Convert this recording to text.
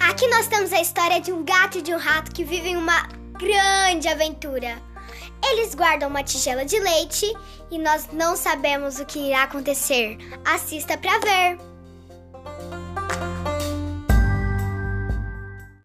Aqui nós temos a história de um gato e de um rato que vivem uma grande aventura. Eles guardam uma tigela de leite e nós não sabemos o que irá acontecer. Assista para ver.